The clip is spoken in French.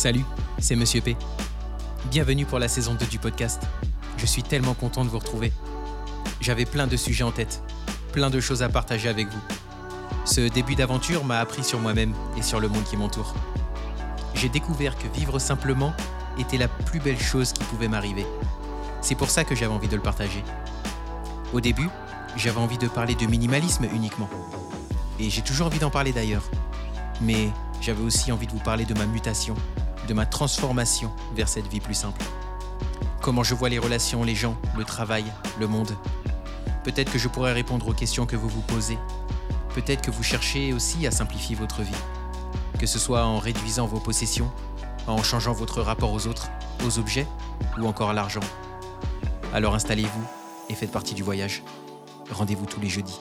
Salut, c'est Monsieur P. Bienvenue pour la saison 2 du podcast. Je suis tellement content de vous retrouver. J'avais plein de sujets en tête, plein de choses à partager avec vous. Ce début d'aventure m'a appris sur moi-même et sur le monde qui m'entoure. J'ai découvert que vivre simplement était la plus belle chose qui pouvait m'arriver. C'est pour ça que j'avais envie de le partager. Au début, j'avais envie de parler de minimalisme uniquement. Et j'ai toujours envie d'en parler d'ailleurs. Mais j'avais aussi envie de vous parler de ma mutation, de ma transformation vers cette vie plus simple. Comment je vois les relations, les gens, le travail, le monde? Peut-être que je pourrais répondre aux questions que vous vous posez. Peut-être que vous cherchez aussi à simplifier votre vie. Que ce soit en réduisant vos possessions, en changeant votre rapport aux autres, aux objets ou encore à l'argent. Alors installez-vous et faites partie du voyage. Rendez-vous tous les jeudis.